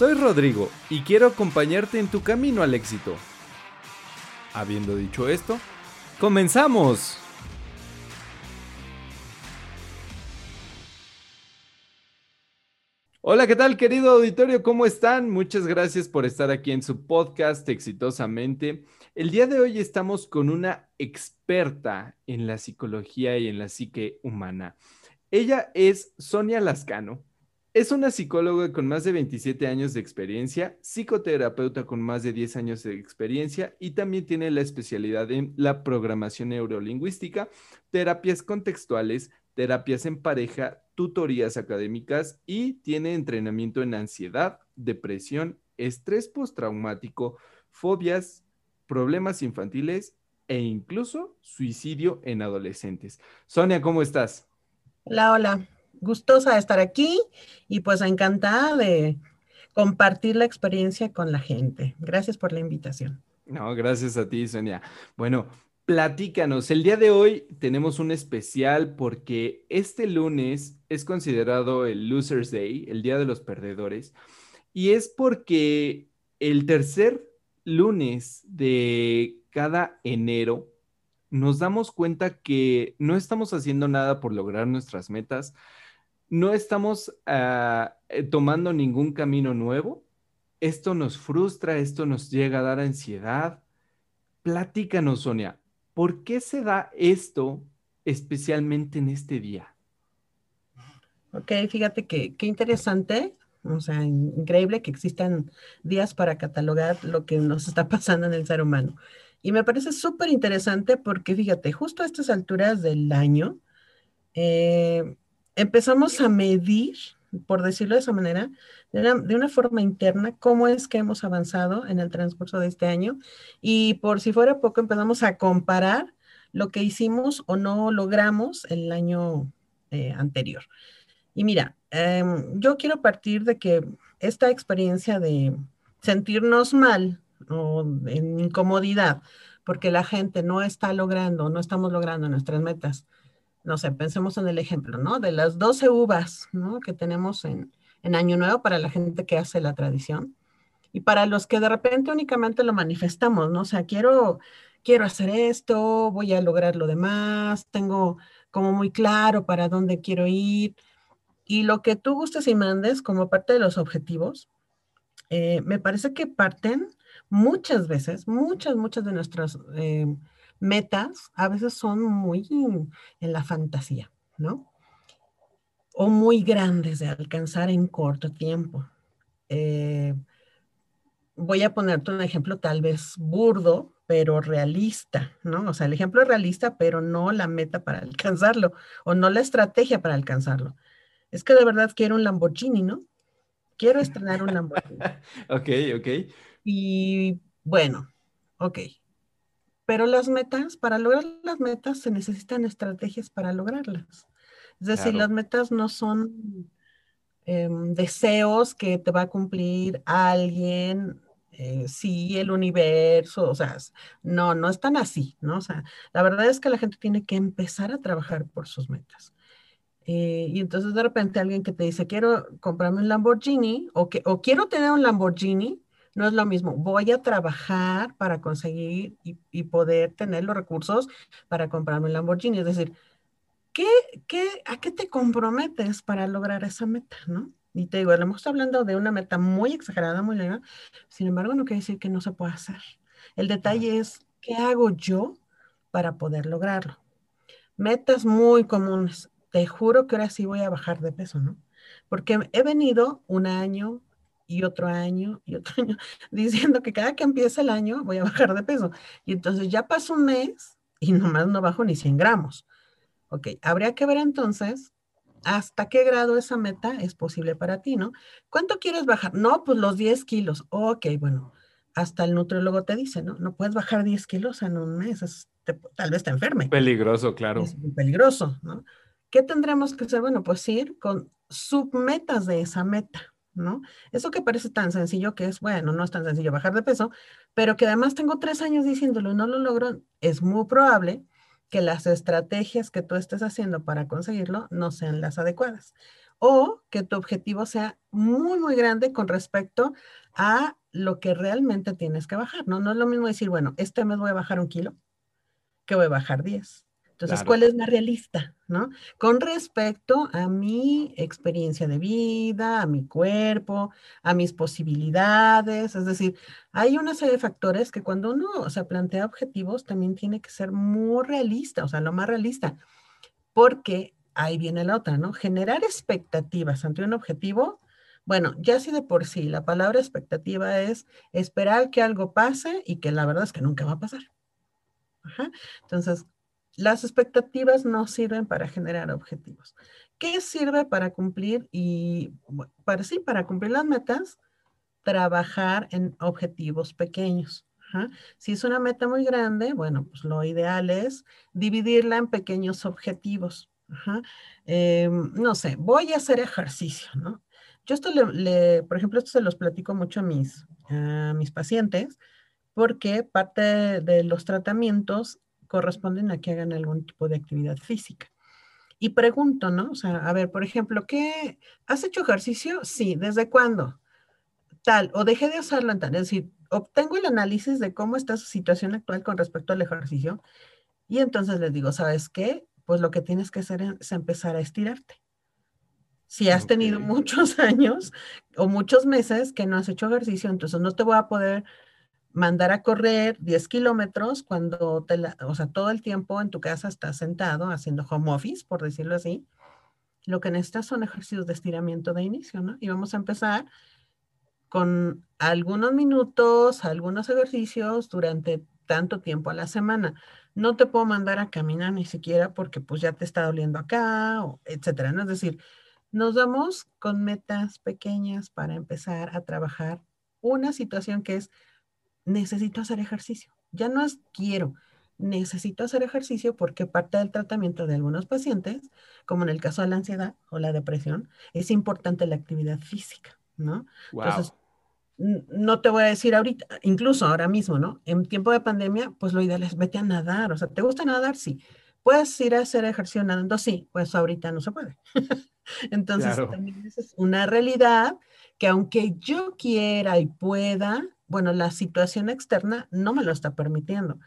Soy Rodrigo y quiero acompañarte en tu camino al éxito. Habiendo dicho esto, ¡comenzamos! Hola, ¿qué tal querido auditorio? ¿Cómo están? Muchas gracias por estar aquí en su podcast exitosamente. El día de hoy estamos con una experta en la psicología y en la psique humana. Ella es Sonia Lascano. Es una psicóloga con más de 27 años de experiencia, psicoterapeuta con más de 10 años de experiencia y también tiene la especialidad en la programación neurolingüística, terapias contextuales, terapias en pareja, tutorías académicas y tiene entrenamiento en ansiedad, depresión, estrés postraumático, fobias, problemas infantiles e incluso suicidio en adolescentes. Sonia, ¿cómo estás? Hola, hola. Gustosa de estar aquí y pues encantada de compartir la experiencia con la gente. Gracias por la invitación. No, gracias a ti, Sonia. Bueno, platícanos. El día de hoy tenemos un especial porque este lunes es considerado el Losers Day, el Día de los Perdedores, y es porque el tercer lunes de cada enero nos damos cuenta que no estamos haciendo nada por lograr nuestras metas, no estamos eh, tomando ningún camino nuevo. Esto nos frustra, esto nos llega a dar ansiedad. Platícanos, Sonia, ¿por qué se da esto especialmente en este día? Ok, fíjate que qué interesante o sea, increíble que existan días para catalogar lo que nos está pasando en el ser humano. Y me parece súper interesante porque, fíjate, justo a estas alturas del año, eh, empezamos a medir, por decirlo de esa manera, de una, forma interna, cómo es que hemos avanzado en el transcurso de este año. Y por si fuera poco, empezamos a comparar lo que hicimos o no logramos el año eh, anterior. Y mira, em, yo quiero partir de que esta experiencia de sentirnos mal o en incomodidad porque la gente no está logrando, no estamos logrando nuestras metas. No sé, pensemos en el ejemplo, ¿no? De las 12 uvas, ¿no? Que tenemos en, en Año Nuevo para la gente que hace la tradición y para los que de repente únicamente lo manifestamos, ¿no? O sea, quiero, quiero hacer esto, voy a lograr lo demás, tengo como muy claro para dónde quiero ir, y lo que tú gustes y mandes como parte de los objetivos, eh, me parece que parten muchas veces, muchas, muchas de nuestras eh, metas a veces son muy en la fantasía, ¿no? O muy grandes de alcanzar en corto tiempo. Eh, voy a ponerte un ejemplo tal vez burdo, pero realista, ¿no? O sea, el ejemplo es realista, pero no la meta para alcanzarlo o no la estrategia para alcanzarlo es que de verdad quiero un Lamborghini, ¿no? Quiero estrenar un Lamborghini. ok, ok. Y bueno, ok. Pero las metas, para lograr las metas se necesitan estrategias para lograrlas. Es decir, las metas no son em, deseos que te va a cumplir alguien, eh, sí, el universo, o sea, no, no están así, ¿no? O sea, la verdad es que la gente tiene que empezar a trabajar por sus metas. Eh, y entonces de repente alguien que te dice, quiero comprarme un Lamborghini o, que, o quiero tener un Lamborghini, no es lo mismo. Voy a trabajar para conseguir y, poder tener los recursos para comprarme un Lamborghini. Es decir, ¿qué, qué, ¿a qué te comprometes para lograr esa meta? ¿no? Y te digo, estamos hablando de una meta muy exagerada, muy larga. Sin embargo, no quiere decir que no se pueda hacer. El detalle es, ¿qué hago yo para poder lograrlo? Metas muy comunes te juro que ahora sí voy a bajar de peso, ¿no? Porque he venido un año y otro año y otro año diciendo que cada que empieza el año voy a bajar de peso. Y entonces ya pasó un mes y nomás no bajo ni 100 gramos. Ok, habría que ver entonces hasta qué grado esa meta es posible para ti, ¿no? ¿Cuánto quieres bajar? No, pues los 10 kilos. Ok, bueno, hasta el nutriólogo te dice, ¿no? No puedes bajar 10 kilos en un mes, tal vez te enferme. Peligroso, claro. Es muy peligroso, ¿no? ¿Qué tendremos que hacer? Bueno, pues ir con submetas de esa meta, ¿no? Eso que parece tan sencillo que es, bueno, no es tan sencillo bajar de peso, pero que además tengo tres años diciéndolo y no lo logro, es muy probable que las estrategias que tú estés haciendo para conseguirlo no sean las adecuadas o que tu objetivo sea muy, muy grande con respecto a lo que realmente tienes que bajar, ¿no? No es lo mismo decir, bueno, este mes voy a bajar un kilo, que voy a bajar 10. Entonces, ¿cuál es la realista? ¿no? Con respecto a mi experiencia de vida, a mi cuerpo, a mis posibilidades. Es decir, hay una serie de factores que cuando uno se plantea objetivos también tiene que ser muy realista, o sea, lo más realista, porque ahí viene la otra, ¿no? Generar expectativas ante un objetivo. Bueno, ya si de por sí la palabra expectativa es esperar que algo pase y que la verdad es que nunca va a pasar. Ajá. Entonces, las expectativas no sirven para generar objetivos. ¿Qué sirve para cumplir y para sí, para cumplir las metas? Trabajar en objetivos pequeños. Si es una meta muy grande, bueno, pues lo ideal es dividirla en pequeños objetivos. Em, no sé, voy a hacer ejercicio, ¿no? Yo esto le, por ejemplo, esto se los platico mucho a mis, a mis pacientes, porque parte de los tratamientos corresponden a que hagan algún tipo de actividad física. Y pregunto, ¿no? O sea, a ver, por ejemplo, ¿qué? ¿Has hecho ejercicio? Sí, ¿desde cuándo? Tal, o dejé de hacerlo en tal. Es decir, obtengo el análisis de cómo está su situación actual con respecto al ejercicio y entonces les digo, ¿sabes qué? Pues lo que tienes que hacer es empezar a estirarte. Si has tenido muchos años o muchos meses que no has hecho ejercicio, entonces no te voy a poder mandar a correr 10 kilómetros cuando, te o sea, todo el tiempo en tu casa estás sentado haciendo home office, por decirlo así. Lo que necesitas son ejercicios de estiramiento de inicio, ¿no? Y vamos a empezar con algunos minutos, algunos ejercicios durante tanto tiempo a la semana. No te puedo mandar a caminar ni siquiera porque pues ya te está doliendo acá, o etcétera, ¿no? Es decir, nos vamos con metas pequeñas para empezar a trabajar una situación que es necesito hacer ejercicio. Ya no es quiero, necesito hacer ejercicio porque parte del tratamiento de algunos pacientes, como en el caso de la ansiedad o la depresión, es importante la actividad física, ¿no? Entonces, no te voy a decir ahorita, incluso ahora mismo, ¿no? En tiempo de pandemia, pues lo ideal es vete a nadar, o sea, ¿te gusta nadar? Sí. ¿Puedes ir a hacer ejercicio nadando? Sí, pues ahorita no se puede. Entonces, también es una realidad que aunque yo quiera y pueda, bueno, la situación externa no me lo está permitiendo.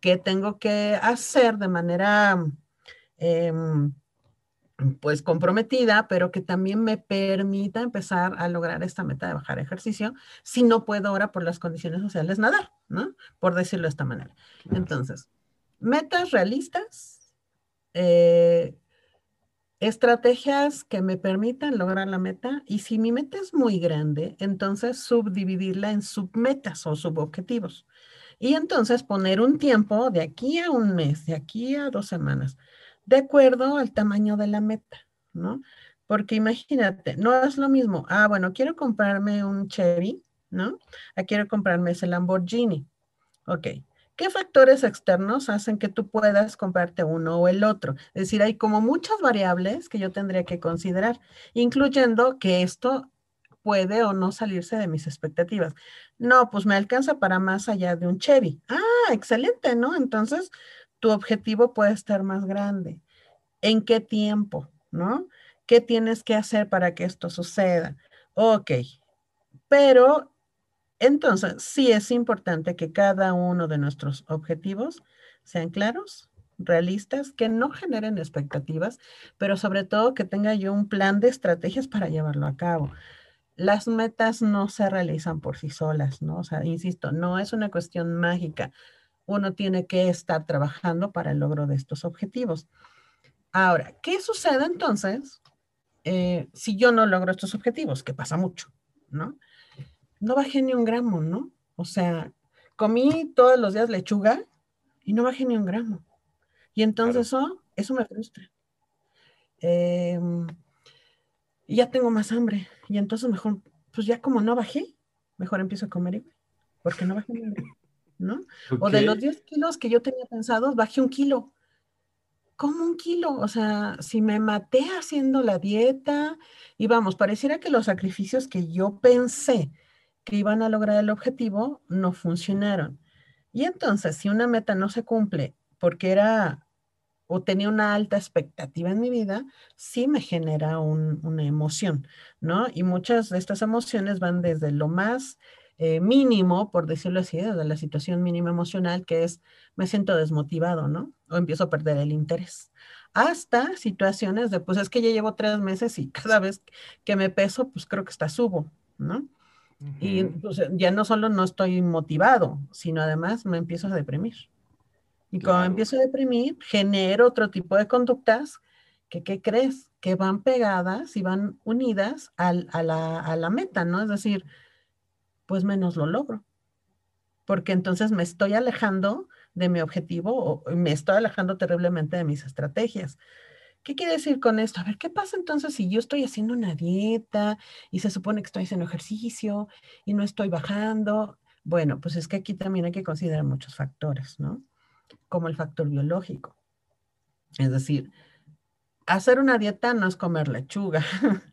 ¿Qué tengo que hacer de manera, em, pues, comprometida, pero que también me permita empezar a lograr esta meta de bajar ejercicio, si no puedo ahora por las condiciones sociales nadar, ¿no? Por decirlo de esta manera. Entonces, metas realistas, eh, estrategias que me permitan lograr la meta y si mi meta es muy grande, entonces subdividirla en submetas o subobjetivos. Y entonces poner un tiempo de aquí a un mes, de aquí a dos semanas, de acuerdo al tamaño de la meta, ¿no? Porque imagínate, no es lo mismo, ah, bueno, quiero comprarme un Chevy, ¿no? Ah, quiero comprarme ese Lamborghini. Ok, ¿Qué factores externos hacen que tú puedas comprarte uno o el otro? Es decir, hay como muchas variables que yo tendría que considerar, incluyendo que esto puede o no salirse de mis expectativas. No, pues me alcanza para más allá de un Chevy. Ah, excelente, ¿no? Entonces, tu objetivo puede estar más grande. ¿En qué tiempo? ¿No? ¿Qué tienes que hacer para que esto suceda? Ok, pero entonces, sí es importante que cada uno de nuestros objetivos sean claros, realistas, que no generen expectativas, pero sobre todo que tenga yo un plan de estrategias para llevarlo a cabo. Las metas no se realizan por sí solas, ¿no? O sea, insisto, no es una cuestión mágica. Uno tiene que estar trabajando para el logro de estos objetivos. Ahora, ¿qué sucede entonces eh, si yo no logro estos objetivos? Que pasa mucho, ¿no? No bajé ni un gramo, ¿no? O sea, comí todos los días lechuga y no bajé ni un gramo. Y entonces eso, eso me frustra. y ya tengo más hambre. Y entonces mejor, pues ya como no bajé, mejor empiezo a comer porque no bajé ¿no? O de los 10 kilos que yo tenía pensados, bajé un kilo. ¿Cómo un kilo? O sea, si me maté haciendo la dieta y vamos, pareciera que los sacrificios que yo pensé que iban a lograr el objetivo no funcionaron. Y entonces, si una meta no se cumple porque era o tenía una alta expectativa en mi vida, sí me genera una emoción, ¿no? Y muchas de estas emociones van desde lo más eh, mínimo, por decirlo así, desde la situación mínima emocional, que es me siento desmotivado, ¿no? O empiezo a perder el interés. Hasta situaciones de, pues es que ya llevo tres meses y cada vez que me peso, pues creo que está subo, ¿no? Y pues, ya no solo no estoy motivado, sino además me empiezo a deprimir. Y me empiezo a deprimir, genero otro tipo de conductas que, ¿qué crees? Que van pegadas y van unidas al, a, la, a la meta, ¿no? Es decir, pues menos lo logro. Porque entonces me estoy alejando de mi objetivo o me estoy alejando terriblemente de mis estrategias. ¿Qué quiere decir con esto? A ver, ¿qué pasa entonces si yo estoy haciendo una dieta y se supone que estoy haciendo ejercicio y no estoy bajando? Bueno, pues es que aquí también hay que considerar muchos factores, ¿no? Como el factor biológico. Es decir, hacer una dieta no es comer lechuga,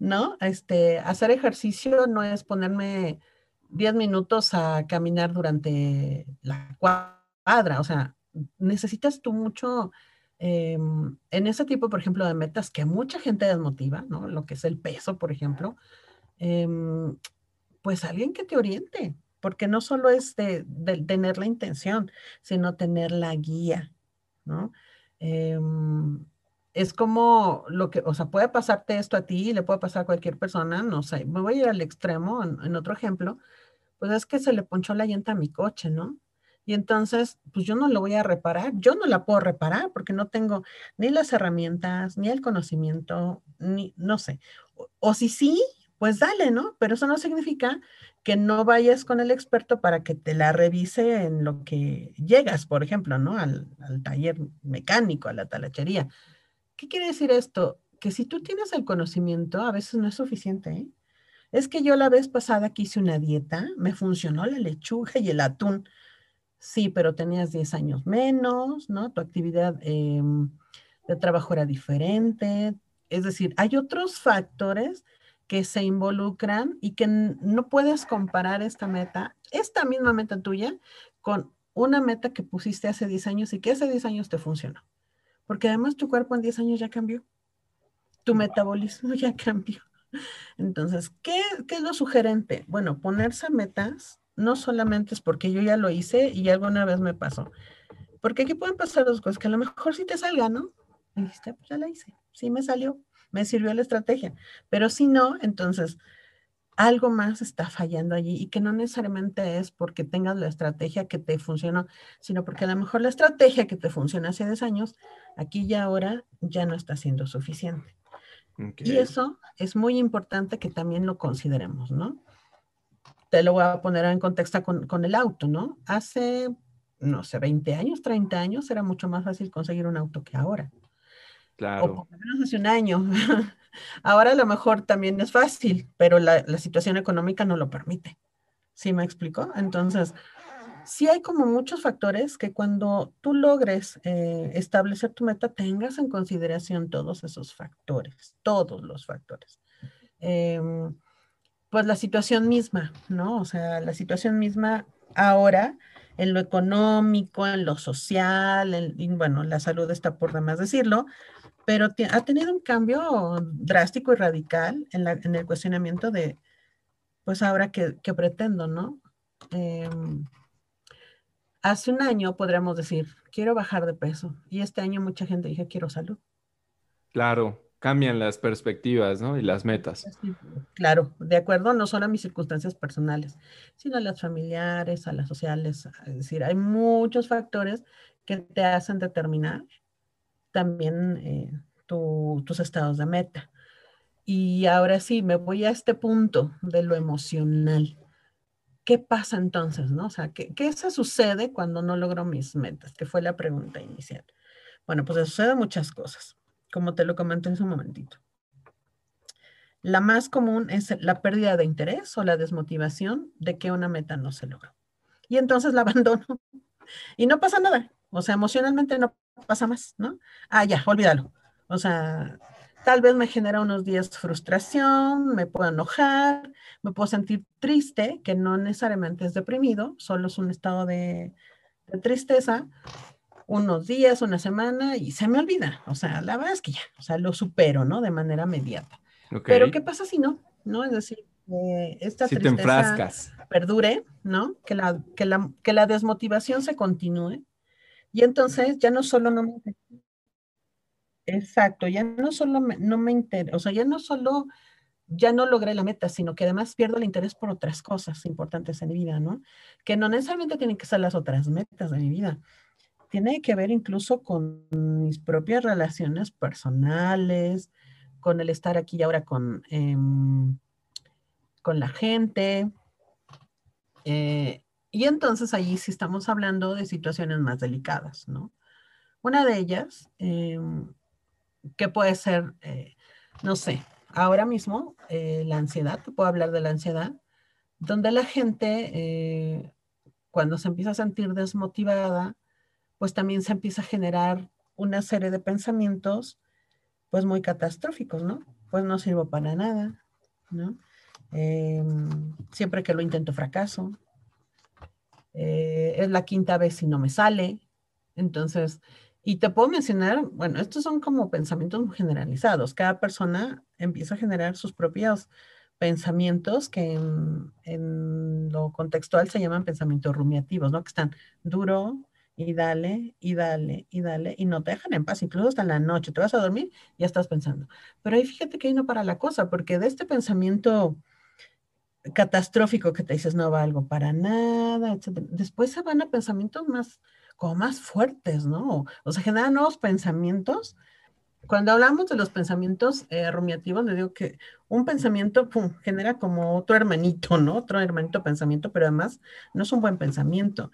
¿no? Este, hacer ejercicio no es ponerme 10 minutos a caminar durante la cuadra, o sea, necesitas tú mucho Em, en ese tipo, por ejemplo, de metas que mucha gente desmotiva, ¿no? Lo que es el peso, por ejemplo, em, pues alguien que te oriente, porque no solo es de, tener la intención, sino tener la guía, ¿no? Em, es como lo que, o sea, puede pasarte esto a ti, le puede pasar a cualquier persona, no sé, me voy a ir al extremo, en otro ejemplo, pues es que se le ponchó la llanta a mi coche, ¿no? Y entonces, pues yo no lo voy a reparar, yo no la puedo reparar porque no tengo ni las herramientas, ni el conocimiento, ni, no sé. O, si sí, pues dale, ¿no? Pero eso no significa que no vayas con el experto para que te la revise en lo que llegas, por ejemplo, ¿no? Al, al taller mecánico, a la talachería. ¿Qué quiere decir esto? Que si tú tienes el conocimiento, a veces no es suficiente, ¿eh? Es que yo la vez pasada que hice una dieta, me funcionó la lechuga y el atún Sí, pero tenías 10 años menos, ¿no? Tu actividad em, de trabajo era diferente. Es decir, hay otros factores que se involucran y que no puedes comparar esta meta, esta misma meta tuya, con una meta que pusiste hace 10 años y que hace 10 años te funcionó. Porque además tu cuerpo en 10 años ya cambió. Tu metabolismo ya cambió. Entonces, ¿qué, qué es lo sugerente? Bueno, ponerse metas no solamente es porque yo ya lo hice y alguna vez me pasó. Porque aquí pueden pasar dos cosas, que a lo mejor sí te salga, ¿no? Y dijiste, pues ya la hice, sí me salió, me sirvió la estrategia. Pero si no, entonces algo más está fallando allí y que no necesariamente es porque tengas la estrategia que te funcionó, sino porque a lo mejor la estrategia que te funciona hace 10 años, aquí y ahora ya no está siendo suficiente. Y eso es muy importante que también lo consideremos, ¿no? Te lo voy a poner en contexto con, el auto, ¿no? Hace, no sé, 20 años, 30 años era mucho más fácil conseguir un auto que ahora. Claro. O por lo menos hace un año. ahora a lo mejor también es fácil, pero la, situación económica no lo permite. ¿Sí me explico? Entonces, sí hay como muchos factores que cuando tú logres eh, establecer tu meta, tengas en consideración todos esos factores, todos los factores. Eh, pues la situación misma, ¿no? O sea, la situación misma ahora en lo económico, en lo social, en, bueno, la salud está por demás decirlo, pero ha tenido un cambio drástico y radical en, la, en el cuestionamiento de, pues ahora que, pretendo, ¿no? Em, hace un año podríamos decir, quiero bajar de peso, y este año mucha gente dice, quiero salud. Claro, cambian las perspectivas, ¿no? Y las metas. Claro, de acuerdo no solo a mis circunstancias personales, sino a las familiares, a las sociales. Es decir, hay muchos factores que te hacen determinar también eh, tus estados de meta. Y ahora sí, me voy a este punto de lo emocional. ¿Qué pasa entonces, no? O sea, ¿qué, qué se sucede cuando no logro mis metas? Que fue la pregunta inicial. Bueno, pues suceden muchas cosas como te lo comenté en un momentito. La más común es la pérdida de interés o la desmotivación de que una meta no se logró. Y entonces la abandono. Y no pasa nada. O sea, emocionalmente no pasa más, ¿no? Ah, ya, olvídalo. O sea, tal vez me genera unos días frustración, me puedo enojar, me puedo sentir triste, que no necesariamente es deprimido, solo es un estado de, tristeza, unos días, una semana y se me olvida. O sea, la verdad es que ya, o sea, lo supero, ¿no? De manera inmediata. Pero ¿qué pasa si no? ¿No? Es decir, esta si tristeza perdure, ¿no? Que la, que, la, que la desmotivación se continúe. Y entonces ya no solo no me Exacto, ya no solo me, no me interesa, o sea, ya no solo, ya no logré la meta, sino que además pierdo el interés por otras cosas importantes en mi vida, ¿no? Que no necesariamente tienen que ser las otras metas de mi vida. Tiene que ver incluso con mis propias relaciones personales, con el estar aquí y ahora con, em, con la gente. Eh, y entonces ahí sí estamos hablando de situaciones más delicadas, ¿no? Una de ellas, em, que puede ser, eh, no sé, ahora mismo eh, la ansiedad, puedo hablar de la ansiedad, donde la gente cuando se empieza a sentir desmotivada, pues también se empieza a generar una serie de pensamientos pues muy catastróficos, ¿no? Pues no sirvo para nada, ¿no? Em, siempre que lo intento fracaso. Eh, es la quinta vez y no me sale. Entonces, y te puedo mencionar, bueno, estos son como pensamientos generalizados. Cada persona empieza a generar sus propios pensamientos que en, en lo contextual se llaman pensamientos rumiativos, ¿no? Que están duro, y dale, y dale, y dale, y no te dejan en paz, incluso hasta la noche, te vas a dormir, ya estás pensando. Pero ahí fíjate que ahí no para la cosa, porque de este pensamiento catastrófico que te dices no valgo para nada, etc. Después se van a pensamientos más, como más fuertes, ¿no? O sea, generan nuevos pensamientos. Cuando hablamos de los pensamientos eh, rumiativos, le digo que un pensamiento genera como otro hermanito, ¿no? Otro hermanito pensamiento, pero además no es un buen pensamiento.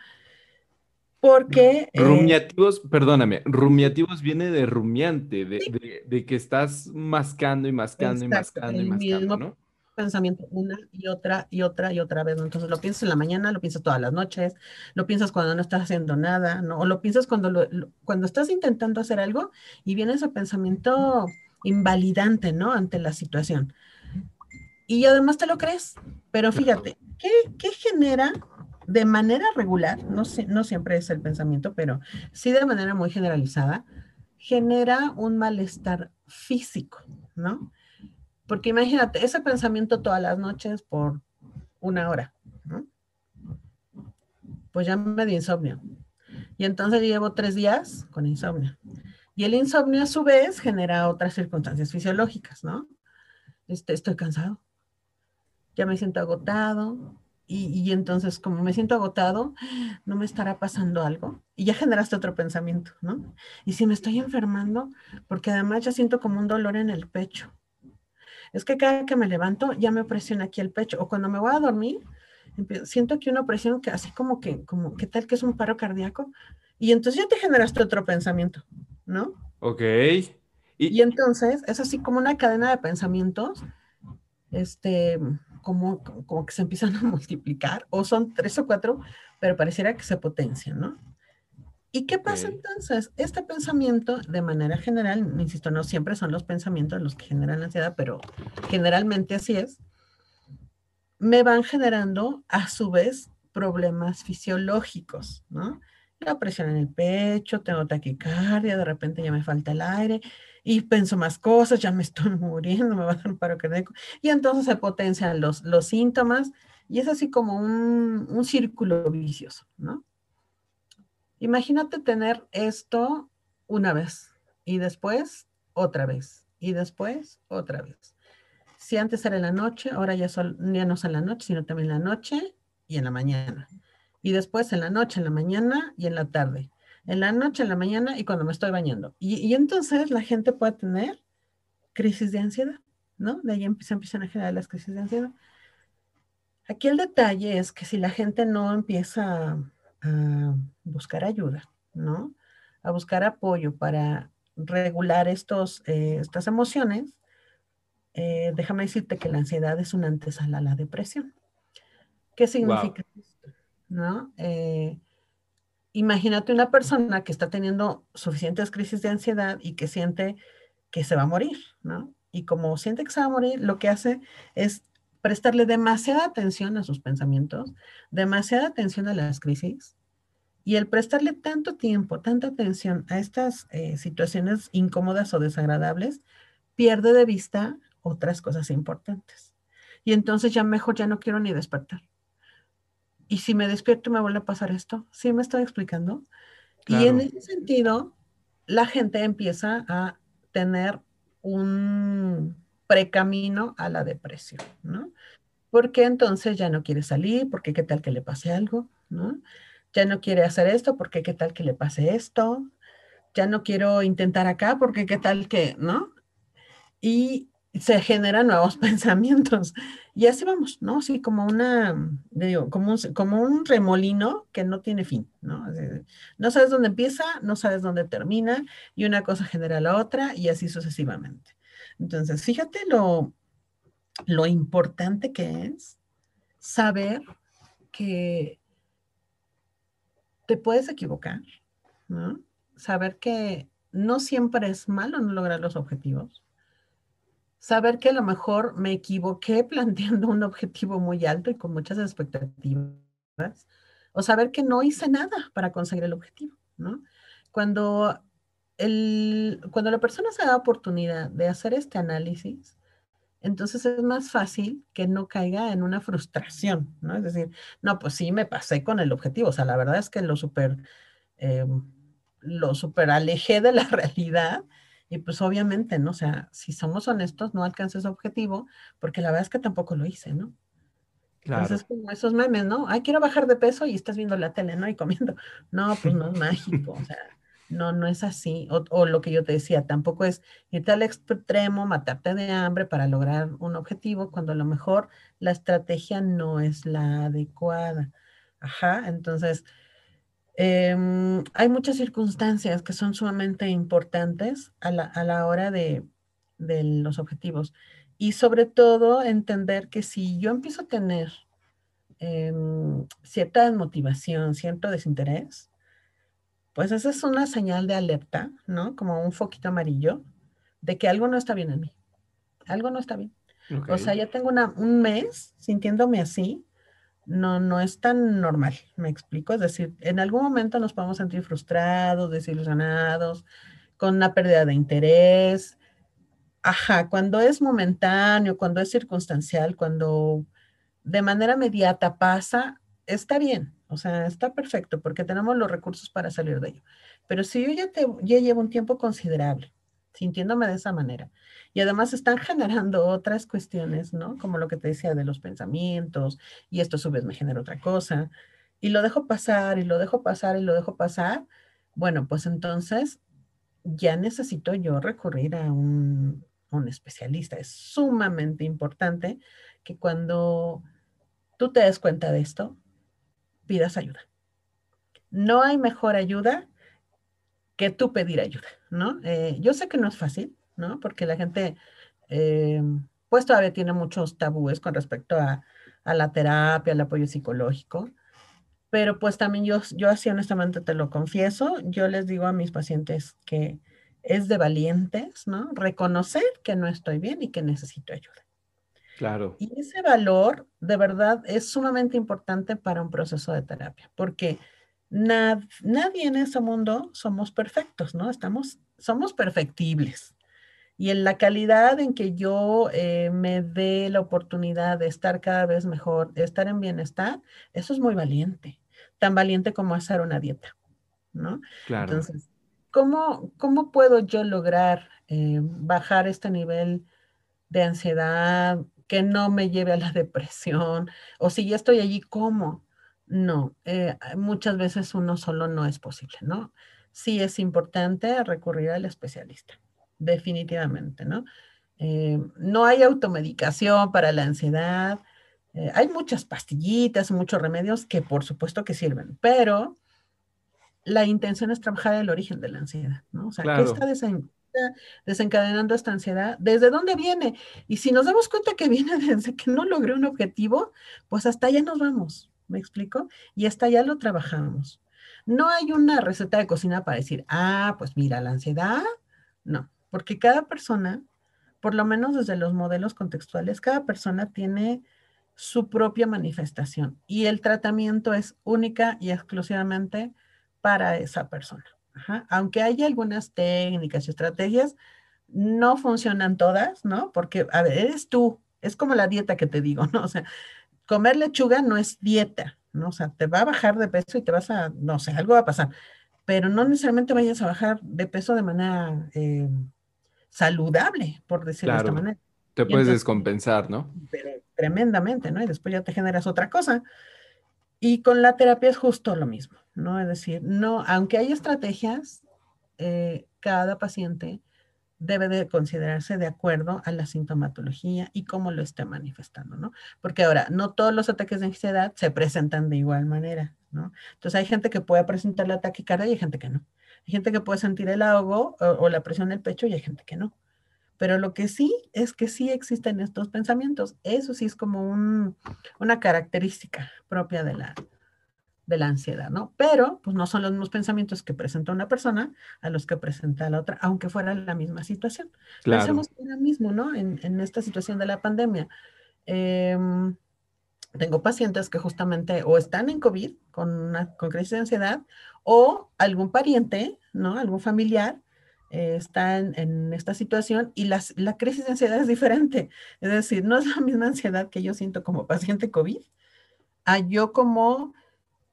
Porque... Eh, rumiativos, perdóname, rumiativos viene de rumiante, de, que estás mascando y mascando y mascando y mascando, ¿no? pensamiento una y otra y otra y otra vez. Entonces lo piensas en la mañana, lo piensas todas las noches, lo piensas cuando no estás haciendo nada, ¿no? O lo piensas cuando, cuando estás intentando hacer algo y viene ese pensamiento invalidante, ¿no? Ante la situación. Y además te lo crees. Pero fíjate, ¿qué, qué genera de manera regular, no, no siempre es el pensamiento, pero sí de manera muy generalizada, genera un malestar físico, ¿no? Porque imagínate, ese pensamiento todas las noches por una hora, ¿no? Pues ya me di insomnio. Y entonces llevo tres días con insomnio. Y el insomnio a su vez genera otras circunstancias fisiológicas, ¿no? Este, estoy cansado, ya me siento agotado, y, entonces, como me siento agotado, no me estará pasando algo. Y ya generaste otro pensamiento, ¿no? Y si me estoy enfermando, porque además ya siento como un dolor en el pecho. Es que cada que me levanto ya me presiona aquí el pecho. O cuando me voy a dormir, siento aquí una presión que así como que, como, ¿qué tal que es un paro cardíaco? Y entonces ya te generaste otro pensamiento, ¿no? Ok. Y, y entonces es así como una cadena de pensamientos, este, como, como que se empiezan a multiplicar, o son tres o cuatro, pero pareciera que se potencian, ¿no? ¿Y qué pasa entonces? Este pensamiento, de manera general, insisto, no siempre son los pensamientos los que generan ansiedad, pero generalmente así es, me van generando a su vez problemas fisiológicos, ¿no? La presión en el pecho, tengo taquicardia, de repente ya me falta el aire, y pienso más cosas, ya me estoy muriendo, me va a dar un paro cardíaco. Y entonces se potencian los, los síntomas y es así como un, un círculo vicioso, ¿no? Imagínate tener esto una vez y después otra vez y después otra vez. Si antes era en la noche, ahora ya, sol, ya no es en la noche, sino también en la noche y en la mañana. Y después en la noche, en la mañana y en la tarde en la noche, en la mañana y cuando me estoy bañando. Y, entonces la gente puede tener crisis de ansiedad, ¿no? De ahí se empiezan a generar las crisis de ansiedad. Aquí el detalle es que si la gente no empieza a buscar ayuda, ¿no? A buscar apoyo para regular estos, eh, estas emociones, eh, déjame decirte que la ansiedad es una antesala a la depresión. ¿Qué significa esto? ¿No? Eh, imagínate una persona que está teniendo suficientes crisis de ansiedad y que siente que se va a morir, ¿no? Y como siente que se va a morir, lo que hace es prestarle demasiada atención a sus pensamientos, demasiada atención a las crisis, y el prestarle tanto tiempo, tanta atención a estas eh, situaciones incómodas o desagradables, pierde de vista otras cosas importantes. Y entonces ya mejor ya no quiero ni despertar y si me despierto me vuelve a pasar esto. ¿Sí me estoy explicando? Y en ese sentido, la gente empieza a tener un precamino a la depresión, ¿no? Porque entonces ya no quiere salir, porque qué tal que le pase algo, ¿no? Ya no quiere hacer esto, porque qué tal que le pase esto. Ya no quiero intentar acá, porque qué tal que, ¿no? Y se generan nuevos pensamientos. Y así vamos, ¿no? Así como una, digo, como un, como un remolino que no tiene fin, ¿no? No sabes dónde empieza, no sabes dónde termina, y una cosa genera la otra, y así sucesivamente. Entonces, fíjate lo, lo importante que es saber que te puedes equivocar, ¿no? Saber que no siempre es malo no lograr los objetivos saber que a lo mejor me equivoqué planteando un objetivo muy alto y con muchas expectativas, o saber que no hice nada para conseguir el objetivo, ¿no? Cuando, el, cuando la persona se da oportunidad de hacer este análisis, entonces es más fácil que no caiga en una frustración, ¿no? Es decir, no, pues sí, me pasé con el objetivo, o sea, la verdad es que lo super, em, lo super alejé de la realidad y pues obviamente, ¿no? O sea, si somos honestos, no alcancé ese objetivo, porque la verdad es que tampoco lo hice, ¿no? Claro. Entonces, como esos memes, ¿no? Ay, quiero bajar de peso y estás viendo la tele, ¿no? Y comiendo. No, pues no es mágico, o sea, no, no es así. O, o, lo que yo te decía, tampoco es irte al extremo, matarte de hambre para lograr un objetivo, cuando a lo mejor la estrategia no es la adecuada. Ajá, entonces, Em, hay muchas circunstancias que son sumamente importantes a la, hora de, los objetivos y sobre todo entender que si yo empiezo a tener em, cierta desmotivación, cierto desinterés, pues esa es una señal de alerta, ¿no? Como un foquito amarillo de que algo no está bien en mí. Algo no está bien. O sea, ya tengo un mes sintiéndome así no, no es tan normal, me explico. Es decir, en algún momento nos podemos sentir frustrados, desilusionados, con una pérdida de interés. Ajá, cuando es momentáneo, cuando es circunstancial, cuando de manera inmediata pasa, está bien, o sea, está perfecto porque tenemos los recursos para salir de ello. Pero si yo ya, te, ya llevo un tiempo considerable sintiéndome de esa manera. Y además están generando otras cuestiones, ¿no? Como lo que te decía de los pensamientos, y esto a su vez me genera otra cosa, y lo dejo pasar, y lo dejo pasar, y lo dejo pasar. Bueno, pues entonces ya necesito yo recurrir a un, un especialista. Es sumamente importante que cuando tú te des cuenta de esto, pidas ayuda. No hay mejor ayuda que tú pedir ayuda, ¿no? Eh, yo sé que no es fácil, ¿no? Porque la gente, eh, pues todavía tiene muchos tabúes con respecto a, la terapia, al apoyo psicológico, pero pues también yo, yo así honestamente te lo confieso, yo les digo a mis pacientes que es de valientes, ¿no? Reconocer que no estoy bien y que necesito ayuda. Claro. Y ese valor de verdad es sumamente importante para un proceso de terapia, porque nadie en ese mundo somos perfectos, ¿no? Estamos, somos perfectibles. Y en la calidad en que yo eh, me dé la oportunidad de estar cada vez mejor, de estar en bienestar, eso es muy valiente, tan valiente como hacer una dieta, ¿no? Claro. Entonces, ¿cómo, cómo puedo yo lograr eh, bajar este nivel de ansiedad que no me lleve a la depresión? O si ya estoy allí, ¿cómo? No, eh, muchas veces uno solo no es posible, ¿no? Sí es importante recurrir al especialista, definitivamente, ¿no? Eh, no hay automedicación para la ansiedad. Eh, hay muchas pastillitas, muchos remedios que por supuesto que sirven, pero la intención es trabajar el origen de la ansiedad, ¿no? O sea, ¿qué está desencadenando esta ansiedad? ¿Desde dónde viene? Y si nos damos cuenta que viene desde que no logré un objetivo, pues hasta allá nos vamos, ¿me explico? Y hasta allá lo trabajamos. No hay una receta de cocina para decir, ah, pues mira, la ansiedad, no, porque cada persona, por lo menos desde los modelos contextuales, cada persona tiene su propia manifestación y el tratamiento es única y exclusivamente para esa persona. Aunque haya algunas técnicas y estrategias, no funcionan todas, ¿no? Porque, a ver, eres tú, es como la dieta que te digo, ¿no? O sea, comer lechuga no es dieta, ¿no? O sea, te va a bajar de peso y te vas a, no sé, algo va a pasar, pero no necesariamente vayas a bajar de peso de manera eh, saludable, por decirlo de esta manera. Te puedes descompensar, ¿no? Pero tremendamente, ¿no? Y después ya te generas otra cosa. Y con la terapia es justo lo mismo, ¿no? Es decir, no, aunque hay estrategias, eh, cada paciente debe de considerarse de acuerdo a la sintomatología y cómo lo esté manifestando, ¿no? Porque ahora, no todos los ataques de ansiedad se presentan de igual manera, ¿no? Entonces hay gente que puede presentar la taquicardia y hay gente que no. Hay gente que puede sentir el ahogo o, la presión del pecho y hay gente que no. Pero lo que sí es que sí existen estos pensamientos. Eso sí es como una característica propia de la, de la ansiedad, ¿no? Pero, pues no son los mismos pensamientos que presenta una persona a los que presenta la otra, aunque fuera la misma situación. Claro. Pensemos ahora mismo, ¿no? En, en, esta situación de la pandemia. Em, tengo pacientes que justamente o están en COVID con, una, con crisis de ansiedad o algún pariente, ¿no? Algún familiar eh, está en, esta situación y la crisis de ansiedad es diferente. Es decir, no es la misma ansiedad que yo siento como paciente COVID a yo como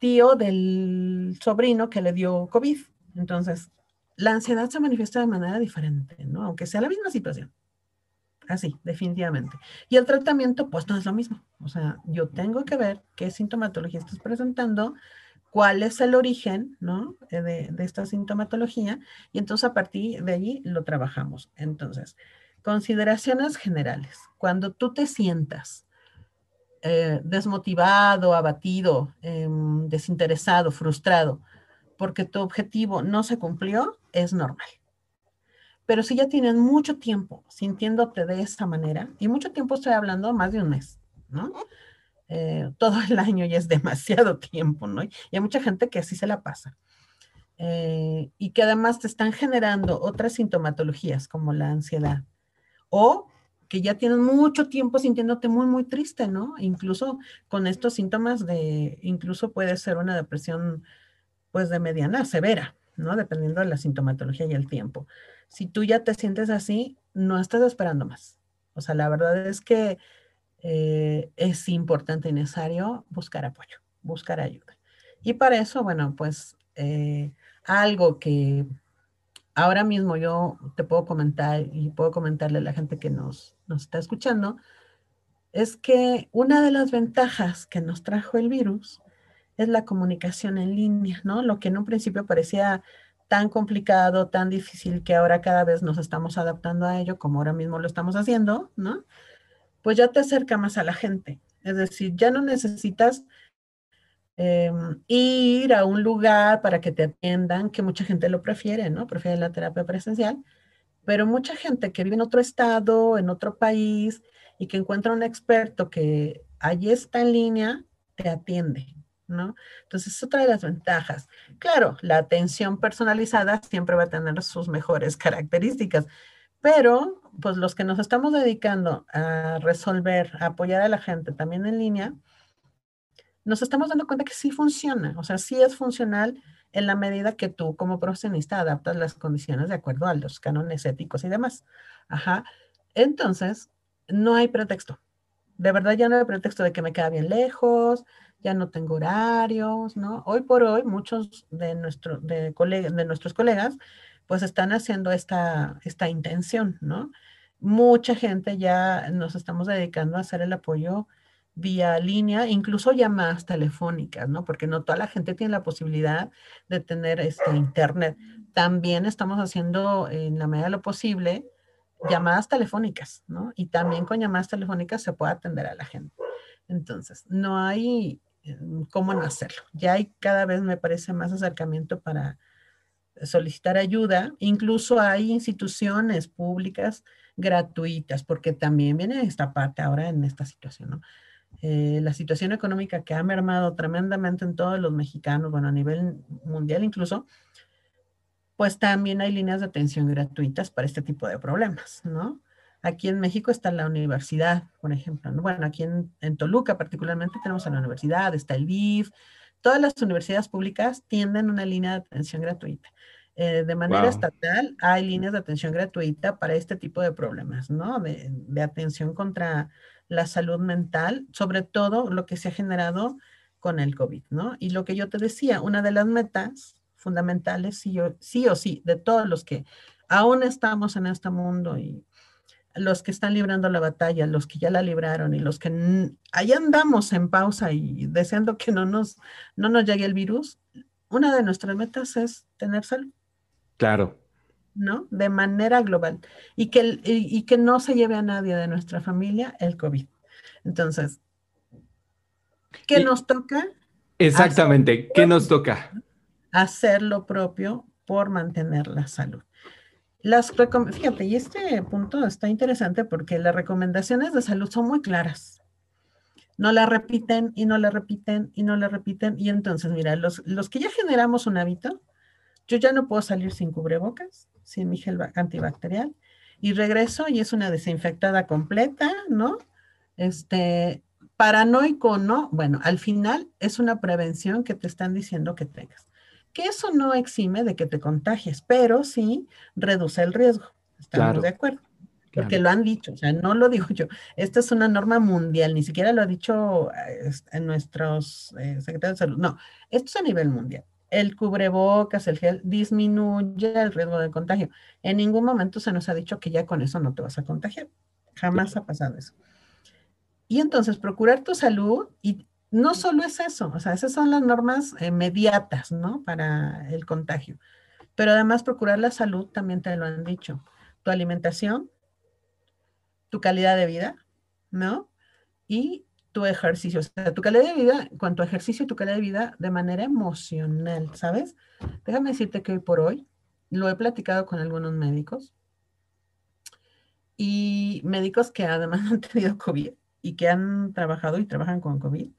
tío del sobrino que le dio COVID. Entonces, la ansiedad se manifiesta de manera diferente, ¿no? Aunque sea la misma situación. Así, definitivamente. Y el tratamiento, pues no es lo mismo. O sea, yo tengo que ver qué sintomatología estás presentando, cuál es el origen ¿no? Eh, de, esta sintomatología y entonces a partir de allí lo trabajamos. Entonces, consideraciones generales. Cuando tú te sientas eh, desmotivado, abatido, em, desinteresado, frustrado, porque tu objetivo no se cumplió, es normal. Pero si ya tienes mucho tiempo sintiéndote de esta manera, y mucho tiempo estoy hablando más de un mes, ¿no? Eh, todo el año y es demasiado tiempo, ¿no? Y hay mucha gente que así se la pasa. Eh, y que además te están generando otras sintomatologías como la ansiedad o que ya tienes mucho tiempo sintiéndote muy, muy triste, ¿no? Incluso con estos síntomas de, incluso puede ser una depresión pues de mediana, severa, ¿no? Dependiendo de la sintomatología y el tiempo. Si tú ya te sientes así, no estás esperando más. O sea, la verdad es que eh, es importante y necesario buscar apoyo, buscar ayuda. Y para eso, bueno, pues eh, algo que ahora mismo yo te puedo comentar y puedo comentarle a la gente que nos, nos está escuchando, es que una de las ventajas que nos trajo el virus es la comunicación en línea, ¿no? Lo que en un principio parecía tan complicado, tan difícil, que ahora cada vez nos estamos adaptando a ello, como ahora mismo lo estamos haciendo, ¿no? pues ya te acerca más a la gente. Es decir, ya no necesitas em, ir a un lugar para que te atiendan, que mucha gente lo prefiere, ¿no? Prefiere la terapia presencial, pero mucha gente que vive en otro estado, en otro país y que encuentra un experto que allí está en línea, te atiende, ¿no? Entonces, es otra de las ventajas. Claro, la atención personalizada siempre va a tener sus mejores características, pero, pues los que nos estamos dedicando a resolver, a apoyar a la gente también en línea, nos estamos dando cuenta que sí funciona, o sea, sí es funcional en la medida que tú como profesionista adaptas las condiciones de acuerdo a los cánones éticos y demás. Ajá. Entonces, no hay pretexto. De verdad ya no hay pretexto de que me queda bien lejos, ya no tengo horarios, ¿no? Hoy por hoy, muchos de, nuestro, de, de nuestros colegas pues están haciendo esta, esta intención, ¿no? Mucha gente ya nos estamos dedicando a hacer el apoyo vía línea, incluso llamadas telefónicas, ¿no? Porque no toda la gente tiene la posibilidad de tener este internet. También estamos haciendo en la medida de lo posible llamadas telefónicas, ¿no? Y también con llamadas telefónicas se puede atender a la gente. Entonces, no hay cómo no hacerlo. Ya hay cada vez, me parece, más acercamiento para solicitar ayuda. Incluso hay instituciones públicas gratuitas, porque también viene esta parte ahora en esta situación, ¿no? Eh, la situación económica que ha mermado tremendamente en todos los mexicanos, bueno, a nivel mundial incluso, pues también hay líneas de atención gratuitas para este tipo de problemas, ¿no? Aquí en México está la universidad, por ejemplo. Bueno, aquí en, Toluca particularmente tenemos a la universidad, está el DIF. Todas las universidades públicas tienen una línea de atención gratuita. Eh, de manera estatal hay líneas de atención gratuita para este tipo de problemas, ¿no? De, de, atención contra la salud mental, sobre todo lo que se ha generado con el COVID, ¿no? Y lo que yo te decía, una de las metas fundamentales, sí, o sí, de todos los que aún estamos en este mundo y los que están librando la batalla, los que ya la libraron y los que ahí andamos en pausa y deseando que no nos, no nos llegue el virus, una de nuestras metas es tener salud. Claro. ¿No? De manera global. Y que, y, que no se lleve a nadie de nuestra familia el COVID. Entonces, ¿qué nos toca? Exactamente, ¿qué nos toca? Hacer lo propio por mantener la salud. Las fíjate, y este punto está interesante porque las recomendaciones de salud son muy claras. No la repiten y no la repiten y no la repiten. Y entonces, mira, los, los que ya generamos un hábito, yo ya no puedo salir sin cubrebocas, sin mi gel antibacterial, y regreso y es una desinfectada completa, ¿no? Este, paranoico, ¿no? Bueno, al final es una prevención que te están diciendo que tengas que eso no exime de que te contagies, pero sí reduce el riesgo. Estamos de acuerdo. Porque lo han dicho, o sea, no lo digo yo. Esta es una norma mundial, ni siquiera lo ha dicho en nuestros eh, secretarios de salud. No, esto es a nivel mundial. El cubrebocas, el gel, disminuye el riesgo de contagio. En ningún momento se nos ha dicho que ya con eso no te vas a contagiar. Jamás ha pasado eso. Y entonces, procurar tu salud y no solo es eso, o sea, esas son las normas inmediatas, ¿no? Para el contagio. Pero además procurar la salud, también te lo han dicho. Tu alimentación, tu calidad de vida, ¿no? Y tu ejercicio. O sea, tu calidad de vida, cuanto a ejercicio tu calidad de vida de manera emocional, ¿sabes? Déjame decirte que hoy por hoy lo he platicado con algunos médicos y médicos que además han tenido COVID y que han trabajado y trabajan con COVID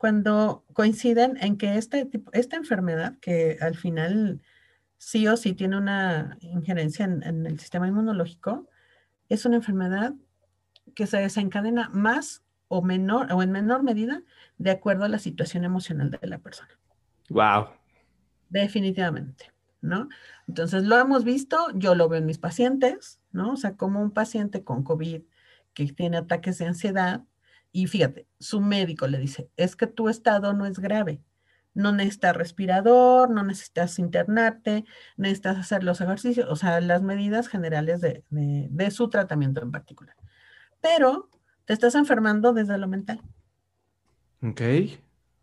cuando coinciden en que este tipo, esta enfermedad, que al final sí o sí tiene una injerencia en, el sistema inmunológico, es una enfermedad que se desencadena más o menor o en menor medida de acuerdo a la situación emocional de la persona. Wow. Definitivamente, ¿no? Entonces lo hemos visto, yo lo veo en mis pacientes, ¿no? O sea, como un paciente con COVID que tiene ataques de ansiedad, y fíjate, su médico le dice, es que tu estado no es grave, no necesitas respirador, no necesitas internarte, necesitas hacer los ejercicios, o sea, las medidas generales de, su tratamiento en particular. Pero te estás enfermando desde lo mental. Ok.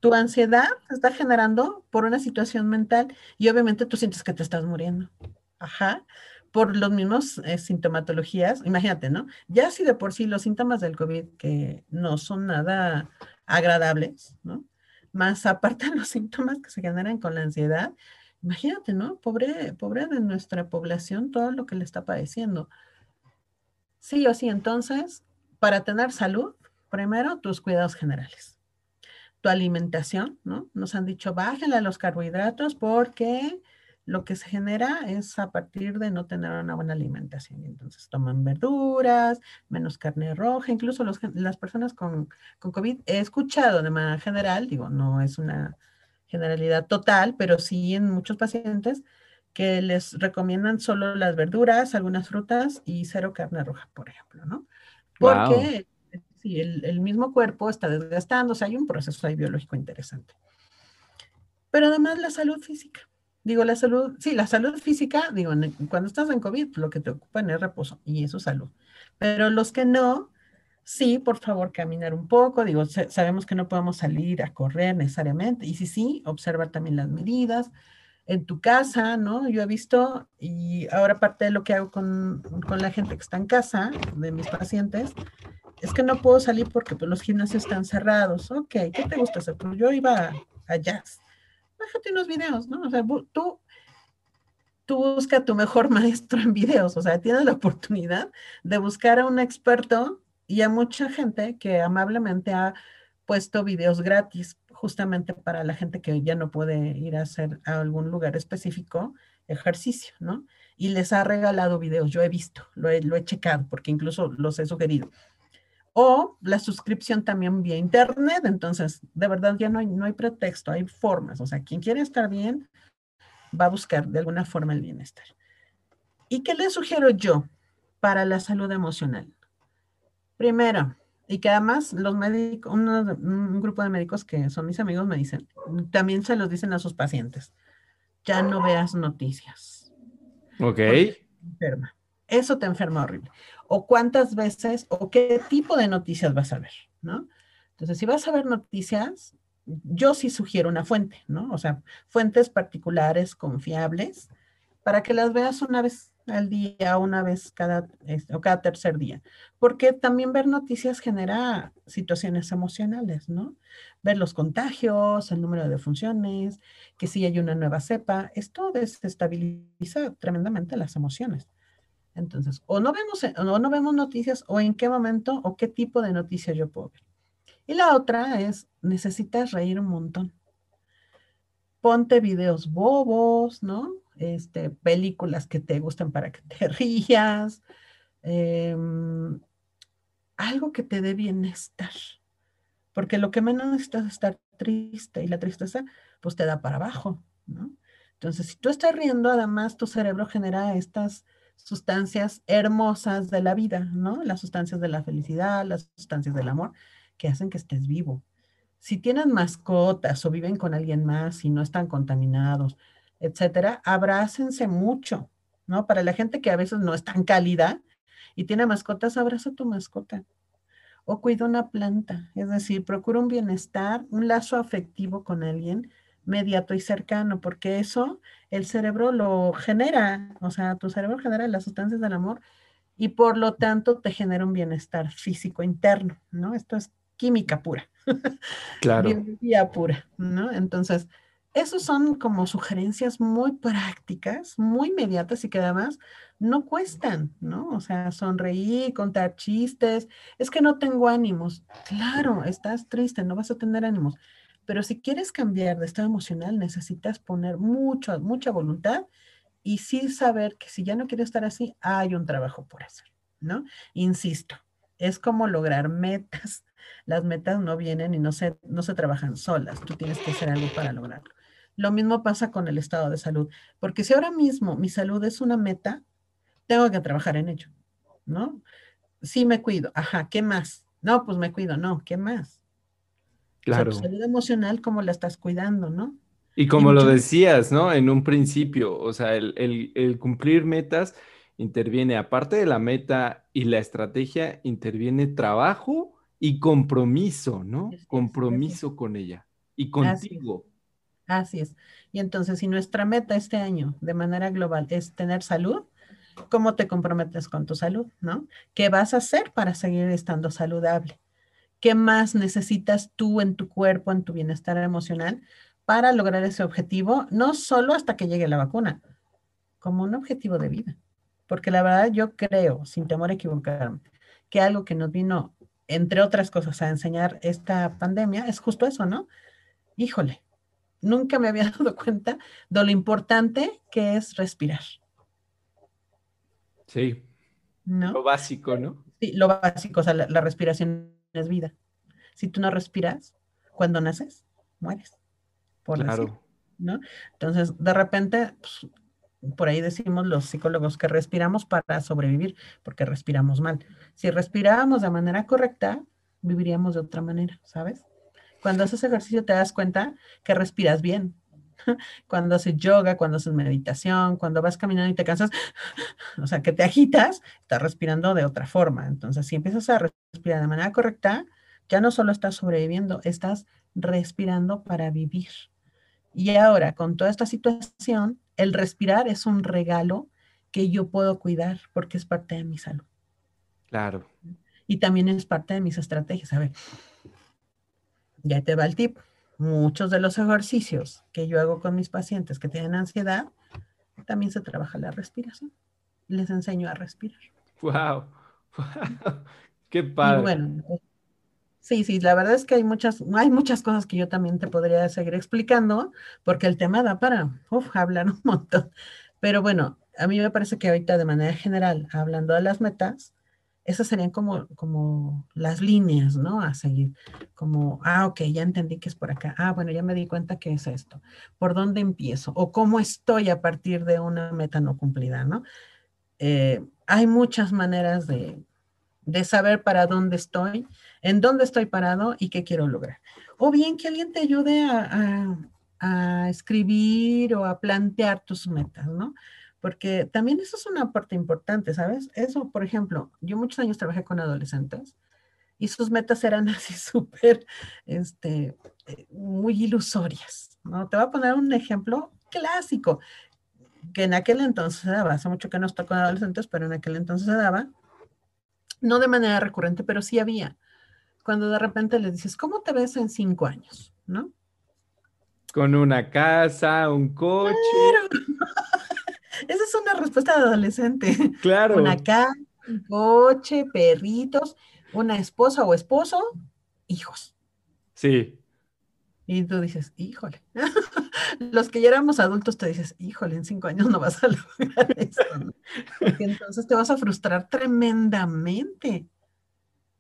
Tu ansiedad se está generando por una situación mental y obviamente tú sientes que te estás muriendo. Ajá por los mismos eh, sintomatologías, imagínate, ¿no? Ya si de por sí los síntomas del COVID que no son nada agradables, ¿no? Más aparte los síntomas que se generan con la ansiedad, imagínate, ¿no? Pobre, pobre de nuestra población, todo lo que le está padeciendo. Sí o sí, entonces, para tener salud, primero tus cuidados generales. Tu alimentación, ¿no? Nos han dicho, bájale los carbohidratos porque lo que se genera es a partir de no tener una buena alimentación. Entonces toman verduras, menos carne roja, incluso las personas con, con, COVID, he escuchado de manera general, digo, no es una generalidad total, pero sí en muchos pacientes que les recomiendan solo las verduras, algunas frutas y cero carne roja, por ejemplo, ¿no? Porque si el, el mismo cuerpo está desgastándose, hay un proceso ahí biológico interesante. Pero además la salud física Digo, la salud, sí, la salud física, digo, cuando estás en COVID, lo que te ocupa es reposo y eso salud. Pero los que no, sí, por favor, caminar un poco. Digo, sabemos que no podemos salir a correr necesariamente. Y sí, sí, observar también las medidas en tu casa, ¿no? Yo he visto, y ahora parte de lo que hago con, con la gente que está en casa, de mis pacientes, es que no puedo salir porque pues, los gimnasios están cerrados. Ok, ¿qué te gusta hacer? Pues yo iba a, jazz. Bájate unos videos, ¿no? O sea, tú, tú busca a tu mejor maestro en videos. O sea, tienes la oportunidad de buscar a un experto y a mucha gente que amablemente ha puesto videos gratis justamente para la gente que ya no puede ir a hacer a algún lugar específico ejercicio, ¿no? Y les ha regalado videos, yo he visto, lo he, lo he checado, porque incluso los he sugerido. O la suscripción también vía internet, entonces, de verdad ya no hay, no hay pretexto, hay formas, o sea, quien quiere estar bien va a buscar de alguna forma el bienestar. ¿Y qué le sugiero yo para la salud emocional? Primero, y que además los médicos, un grupo de médicos que son mis amigos me dicen, también se los dicen a sus pacientes, ya no veas noticias. Ok. Enferma. Eso te enferma horrible. O cuántas veces o qué tipo de noticias vas a ver, ¿no? Entonces, si vas a ver noticias, yo sí sugiero una fuente, ¿no? O sea, fuentes particulares, confiables, para que las veas una vez al día, una vez cada, o cada tercer día, porque también ver noticias genera situaciones emocionales, ¿no? Ver los contagios, el número de funciones, que si hay una nueva cepa, esto desestabiliza tremendamente las emociones. Entonces, o no vemos, o no vemos noticias, o en qué momento, o qué tipo de noticias yo puedo ver. Y la otra es, necesitas reír un montón. Ponte videos bobos, ¿no? Este, películas que te gusten para que te rías, em, algo que te dé bienestar. Porque lo que menos necesitas es estar triste y la tristeza pues te da para abajo, ¿no? Entonces, si tú estás riendo, además tu cerebro genera estas sustancias hermosas de la vida, ¿no? Las sustancias de la felicidad, las sustancias del amor, que hacen que estés vivo. Si tienen mascotas o viven con alguien más y no están contaminados, etcétera, abrácense mucho, ¿no? Para la gente que a veces no es tan cálida y tiene mascotas, abraza a tu mascota. O cuida una planta, es decir, procura un bienestar, un lazo afectivo con alguien mediato y cercano, porque eso el cerebro lo genera, o sea, tu cerebro genera las sustancias del amor y por lo tanto te genera un bienestar físico interno, ¿no? Esto es química pura. Claro. Biología pura, ¿no? Entonces, esos son como sugerencias muy prácticas, muy inmediatas y que además no cuestan, ¿no? O sea, sonreír, contar chistes, es que no tengo ánimos. Claro, estás triste, no vas a tener ánimos. Pero si quieres cambiar de estado emocional, necesitas poner mucho, mucha voluntad y sí saber que si ya no quieres estar así, hay un trabajo por hacer, ¿no? Insisto, es como lograr metas. Las metas no vienen y no se, no se trabajan solas. Tú tienes que hacer algo para lograrlo. Lo mismo pasa con el estado de salud, porque si ahora mismo mi salud es una meta, tengo que trabajar en ello, ¿no? Sí me cuido, ajá, ¿qué más? No, pues me cuido, no, ¿qué más? Claro. salud emocional, ¿cómo la estás cuidando, no? Y como lo decías, ¿no? En un principio, o sea, el, cumplir metas interviene, aparte de la meta y la estrategia, interviene trabajo y compromiso, ¿no? compromiso con ella y contigo. Así es. Y entonces, si nuestra meta este año de manera global es tener salud, ¿cómo te comprometes con tu salud? ¿No? ¿Qué vas a hacer para seguir estando saludable? ¿Qué más necesitas tú en tu cuerpo, en tu bienestar emocional para lograr ese objetivo? No solo hasta que llegue la vacuna, como un objetivo de vida. Porque la verdad yo creo, sin temor a equivocarme, que algo que nos vino, entre otras cosas, a enseñar esta pandemia es justo eso, ¿no? Híjole, nunca me había dado cuenta de lo importante que es respirar. Sí. ¿No? Lo básico, ¿no? Sí, lo básico, o sea, la, respiración es vida. Si tú no respiras, cuando naces, mueres. Por claro. ¿no? Entonces, de repente, pues, por ahí decimos los psicólogos que respiramos para sobrevivir, porque respiramos mal. Si respiráramos de manera correcta, viviríamos de otra manera, ¿sabes? Cuando haces ejercicio te das cuenta que respiras bien. Cuando haces yoga, cuando haces meditación, cuando vas caminando y te cansas, o sea, que te agitas, estás respirando de otra forma. Entonces, si empiezas a respirar de manera correcta, ya no solo estás sobreviviendo, estás respirando para vivir. Y ahora, con toda esta situación, el respirar es un regalo que yo puedo cuidar porque es parte de mi salud. Claro. Y también es parte de mis estrategias. A ver, ya te va el tip. Muchos de los ejercicios que yo hago con mis pacientes que tienen ansiedad, también se trabaja la respiración. Les enseño a respirar. ¡Wow! wow. ¡Qué padre! bueno, sí, sí, la verdad es que hay muchas, hay muchas cosas que yo también te podría seguir explicando, porque el tema da para hablar un montón. Pero bueno, a mí me parece que ahorita de manera general, hablando de las metas, esas serían como, como las líneas, ¿no? A seguir. Como, ah, ok, ya entendí que es por acá. Ah, bueno, ya me di cuenta que es esto. ¿Por dónde empiezo? O cómo estoy a partir de una meta no cumplida, ¿no? Eh, hay muchas maneras de, de saber para dónde estoy, en dónde estoy parado y qué quiero lograr. O bien que alguien te ayude a, a, a escribir o a plantear tus metas, ¿no? Porque también eso es una parte importante, ¿sabes? Eso, por ejemplo, yo muchos años trabajé con adolescentes y sus metas eran así súper, este, eh, muy ilusorias, ¿no? Te voy a poner un ejemplo clásico que en aquel entonces se daba, hace mucho que no estoy con adolescentes, pero en aquel entonces se daba, no de manera recurrente, pero sí había. Cuando de repente les dices, ¿cómo te ves en cinco años? ¿No? Con una casa, un coche. Esa es una respuesta de adolescente. Claro. Una casa, un coche, perritos, una esposa o esposo, hijos. Sí. Y tú dices, híjole. Los que ya éramos adultos te dices, híjole, en cinco años no vas a lograr eso. Porque entonces te vas a frustrar tremendamente.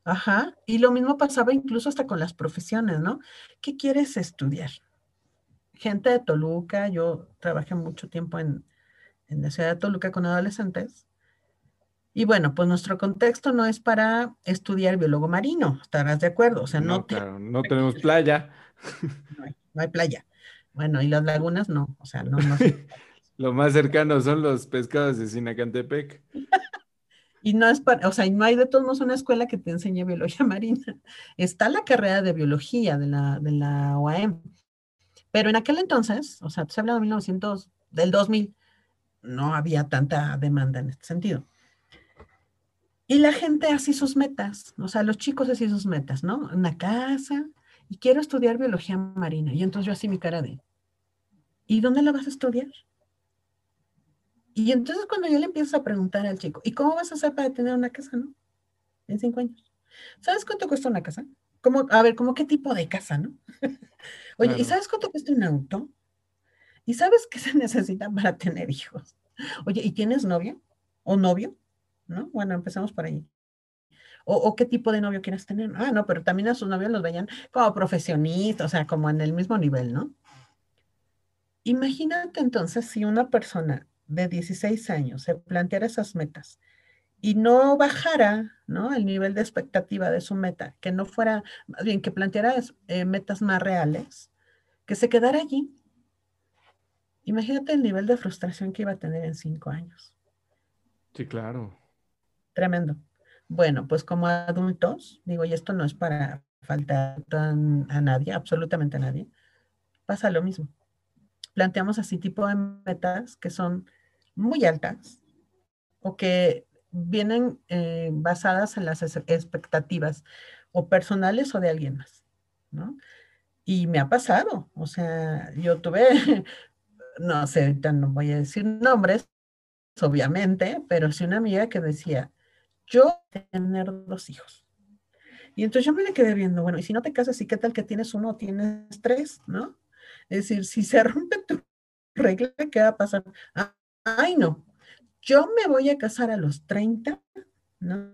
Ajá. Y lo mismo pasaba incluso hasta con las profesiones, ¿no? ¿Qué quieres estudiar? Gente de Toluca, yo trabajé mucho tiempo en, en la ciudad de Toluca con adolescentes. Y bueno, pues nuestro contexto no es para estudiar biólogo marino, estarás de acuerdo. O sea, no, no, no tenemos playa. No hay, playa. Bueno, y las lagunas no, o sea, no. no Lo más cercano son los pescados de Sinacantepec. y no es para, o sea, no hay de todos modos una escuela que te enseñe biología marina. Está la carrera de biología de la, de la OAM. Pero en aquel entonces, o sea, te hablando de 1900, del 2000, no había tanta demanda en este sentido. Y la gente así sus metas, o sea, los chicos así sus metas, ¿no? Una casa y quiero estudiar biología marina. Y entonces yo así mi cara de, ¿y dónde la vas a estudiar? Y entonces cuando yo le empiezo a preguntar al chico, ¿y cómo vas a hacer para tener una casa, no? En cinco años. ¿Sabes cuánto cuesta una casa? Como, a ver, ¿cómo qué tipo de casa, no? Oye, ¿y sabes cuánto cuesta un auto? ¿Y sabes qué se necesita para tener hijos? Oye, ¿y tienes novia o novio? ¿No? Bueno, empezamos por ahí. O, qué tipo de novio quieres tener? Ah, no, pero también a sus novios los veían como profesionistas, o sea, como en el mismo nivel, ¿no? Imagínate entonces si una persona de 16 años se planteara esas metas y no bajara, ¿no? El nivel de expectativa de su meta, que no fuera, más bien que planteara eh, metas más reales, que se quedara allí Imagínate el nivel de frustración que iba a tener en cinco años. Sí, claro. Tremendo. Bueno, pues como adultos, digo, y esto no es para faltar a nadie, absolutamente a nadie, pasa lo mismo. Planteamos así tipo de metas que son muy altas o que vienen eh, basadas en las expectativas o personales o de alguien más, ¿no? Y me ha pasado, o sea, yo tuve no sé, ahorita no voy a decir nombres, obviamente, pero sí una amiga que decía, yo tener dos hijos. Y entonces yo me le quedé viendo, bueno, y si no te casas, ¿y qué tal que tienes uno o tienes tres, no? Es decir, si se rompe tu regla, ¿qué va a pasar? Ah, ay, no, yo me voy a casar a los 30, ¿no?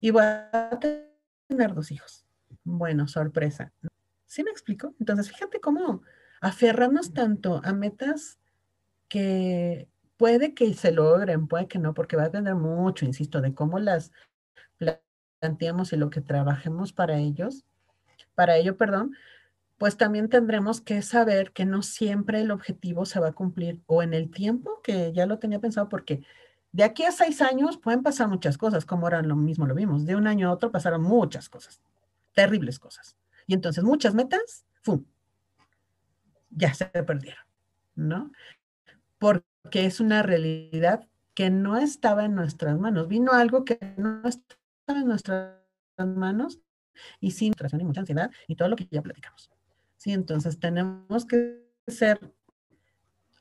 Y voy a tener dos hijos. Bueno, sorpresa. ¿Sí me explico? Entonces, fíjate cómo aferrarnos tanto a metas que puede que se logren, puede que no, porque va a depender mucho, insisto, de cómo las planteamos y lo que trabajemos para ellos, para ello, perdón, pues también tendremos que saber que no siempre el objetivo se va a cumplir o en el tiempo que ya lo tenía pensado, porque de aquí a seis años pueden pasar muchas cosas, como ahora lo mismo lo vimos, de un año a otro pasaron muchas cosas, terribles cosas. Y entonces muchas metas, ¡fum! Ya se perdieron, ¿no? Porque es una realidad que no estaba en nuestras manos. Vino algo que no estaba en nuestras manos y sin frustración y mucha ansiedad y todo lo que ya platicamos. Sí, entonces tenemos que ser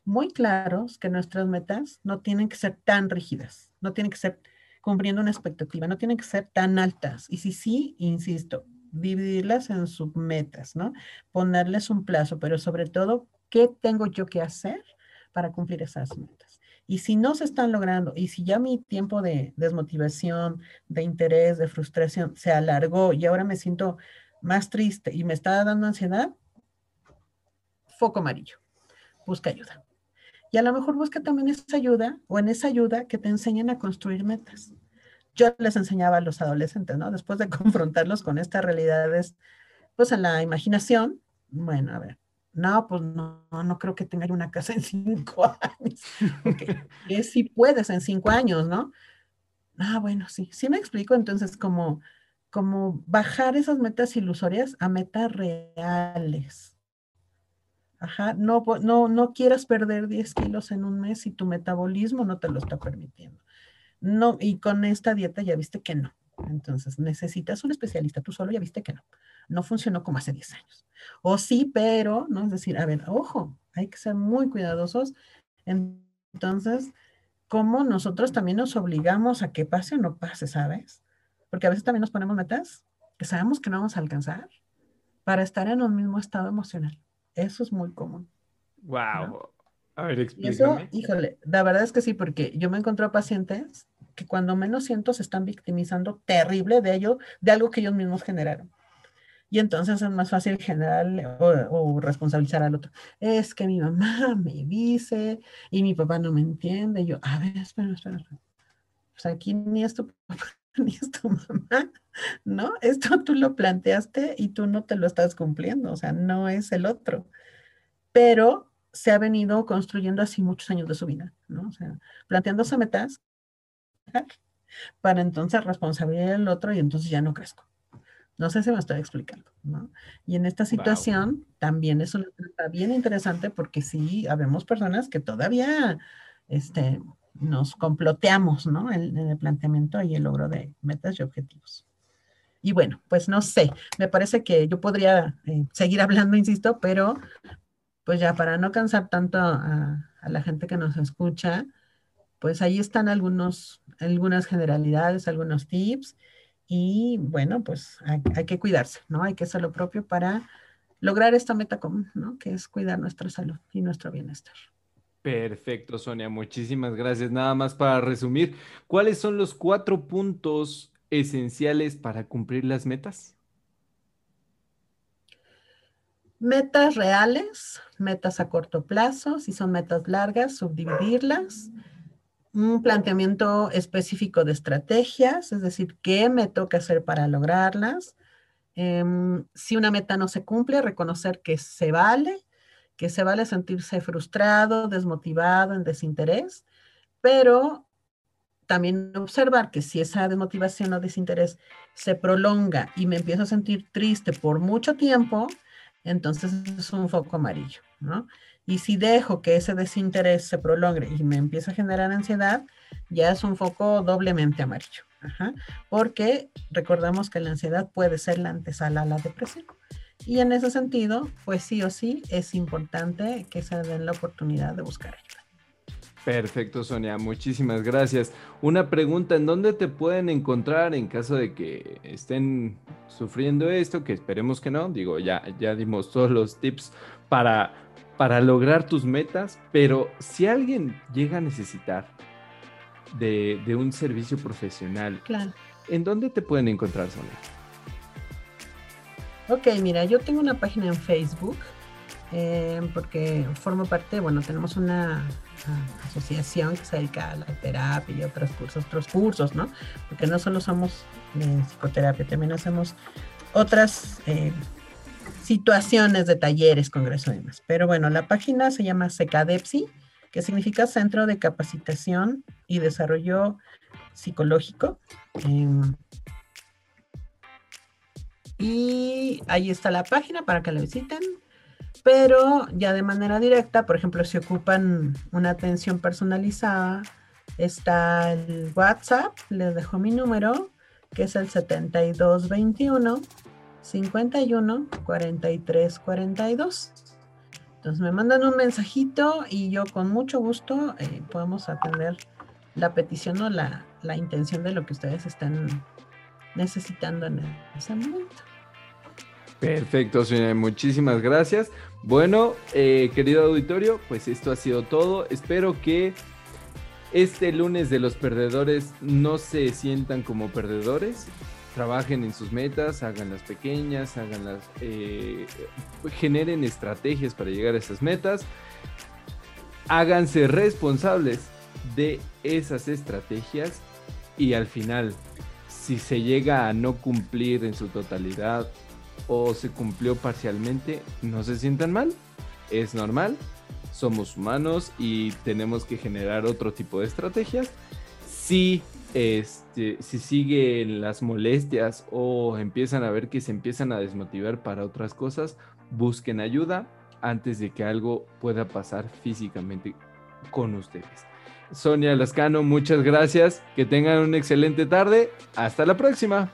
muy claros que nuestras metas no tienen que ser tan rígidas, no tienen que ser cumpliendo una expectativa, no tienen que ser tan altas. Y si sí, insisto, dividirlas en submetas, ¿no? Ponerles un plazo, pero sobre todo, ¿qué tengo yo que hacer para cumplir esas metas? Y si no se están logrando, y si ya mi tiempo de desmotivación, de interés, de frustración se alargó y ahora me siento más triste y me está dando ansiedad, foco amarillo, busca ayuda. Y a lo mejor busca también esa ayuda o en esa ayuda que te enseñen a construir metas. Yo les enseñaba a los adolescentes, ¿no? Después de confrontarlos con estas realidades, pues en la imaginación, bueno, a ver, no, pues no, no creo que tenga una casa en cinco años. Okay. si puedes en cinco años, ¿no? Ah, bueno, sí, sí me explico. Entonces, como, como bajar esas metas ilusorias a metas reales. Ajá, no, no, no quieras perder 10 kilos en un mes si tu metabolismo no te lo está permitiendo. No, y con esta dieta ya viste que no. Entonces, necesitas un especialista, tú solo ya viste que no. No funcionó como hace 10 años. O sí, pero, ¿no? Es decir, a ver, ojo, hay que ser muy cuidadosos. Entonces, ¿cómo nosotros también nos obligamos a que pase o no pase, sabes? Porque a veces también nos ponemos metas que sabemos que no vamos a alcanzar para estar en un mismo estado emocional. Eso es muy común. Wow. A ver, explícame. eso, híjole, la verdad es que sí, porque yo me encontré pacientes que cuando menos siento se están victimizando terrible de ello, de algo que ellos mismos generaron. Y entonces es más fácil generar o, responsabilizar al otro. Es que mi mamá me dice y mi papá no me entiende. Y yo, a ver, espera, espera, espera. Pues aquí ni es tu papá ni es tu mamá, ¿no? Esto tú lo planteaste y tú no te lo estás cumpliendo, o sea, no es el otro. Pero se ha venido construyendo así muchos años de su vida, ¿no? O sea, planteándose metas para entonces responsabilizar al otro y entonces ya no crezco. No sé si me estoy explicando, ¿no? Y en esta situación también es una etapa bien interesante porque sí, habemos personas que todavía, este, nos comploteamos, ¿no? En, el planteamiento y el logro de metas y objetivos. Y bueno, pues no sé, me parece que yo podría eh, seguir hablando, insisto, pero pues ya para no cansar tanto a, la gente que nos escucha, pues ahí están algunos, algunas generalidades, algunos tips y bueno, pues hay, hay, que cuidarse, ¿no? Hay que hacer lo propio para lograr esta meta común, ¿no? Que es cuidar nuestra salud y nuestro bienestar. Perfecto, Sonia, muchísimas gracias. Nada más para resumir, ¿cuáles son los cuatro puntos esenciales para cumplir las metas? Metas reales, metas a corto plazo, si son metas largas, subdividirlas. Un planteamiento específico de estrategias, es decir, qué me toca hacer para lograrlas. Em, si una meta no se cumple, reconocer que se vale que se vale sentirse frustrado, desmotivado, en desinterés, pero también observar que si esa desmotivación o desinterés se prolonga y me empiezo a sentir triste por mucho tiempo, entonces es un foco amarillo, ¿no? Y si dejo que ese desinterés se prolongue y me empieza a generar ansiedad, ya es un foco doblemente amarillo. Porque recordamos que la ansiedad puede ser la antesala a la depresión. Y en ese sentido, pues sí o sí es importante que se den la oportunidad de buscar ayuda. Perfecto, Sonia, muchísimas gracias. Una pregunta, ¿en dónde te pueden encontrar en caso de que estén sufriendo esto? Que esperemos que no, digo, ya, ya dimos todos los tips para, para lograr tus metas, pero si alguien llega a necesitar de, de un servicio profesional, claro. ¿en dónde te pueden encontrar, Sonia? Ok, mira, yo tengo una página en Facebook eh, porque formo parte, bueno, tenemos una uh, asociación que se dedica a la terapia y otros cursos, otros cursos, ¿no? Porque no solo somos de psicoterapia, también hacemos otras eh, situaciones de talleres, congresos y demás. Pero bueno, la página se llama SECADEPSI, que significa Centro de Capacitación y Desarrollo Psicológico. Eh, y ahí está la página para que la visiten. Pero ya de manera directa, por ejemplo, si ocupan una atención personalizada, Está el WhatsApp, les dejo mi número, que es el 7221 51 43 42. Entonces me mandan un mensajito y yo con mucho gusto eh, podemos atender la petición o la, la intención de lo que ustedes están necesitando en ese momento. Perfecto, señora. Muchísimas gracias. Bueno, eh, querido auditorio, pues esto ha sido todo. Espero que este lunes de los perdedores no se sientan como perdedores. Trabajen en sus metas, hagan pequeñas, hagan eh, generen estrategias para llegar a esas metas. Háganse responsables de esas estrategias y al final, si se llega a no cumplir en su totalidad o se cumplió parcialmente, no se sientan mal, es normal, somos humanos y tenemos que generar otro tipo de estrategias. Si, este, si siguen las molestias o empiezan a ver que se empiezan a desmotivar para otras cosas, busquen ayuda antes de que algo pueda pasar físicamente con ustedes. Sonia Lascano, muchas gracias. Que tengan una excelente tarde. Hasta la próxima.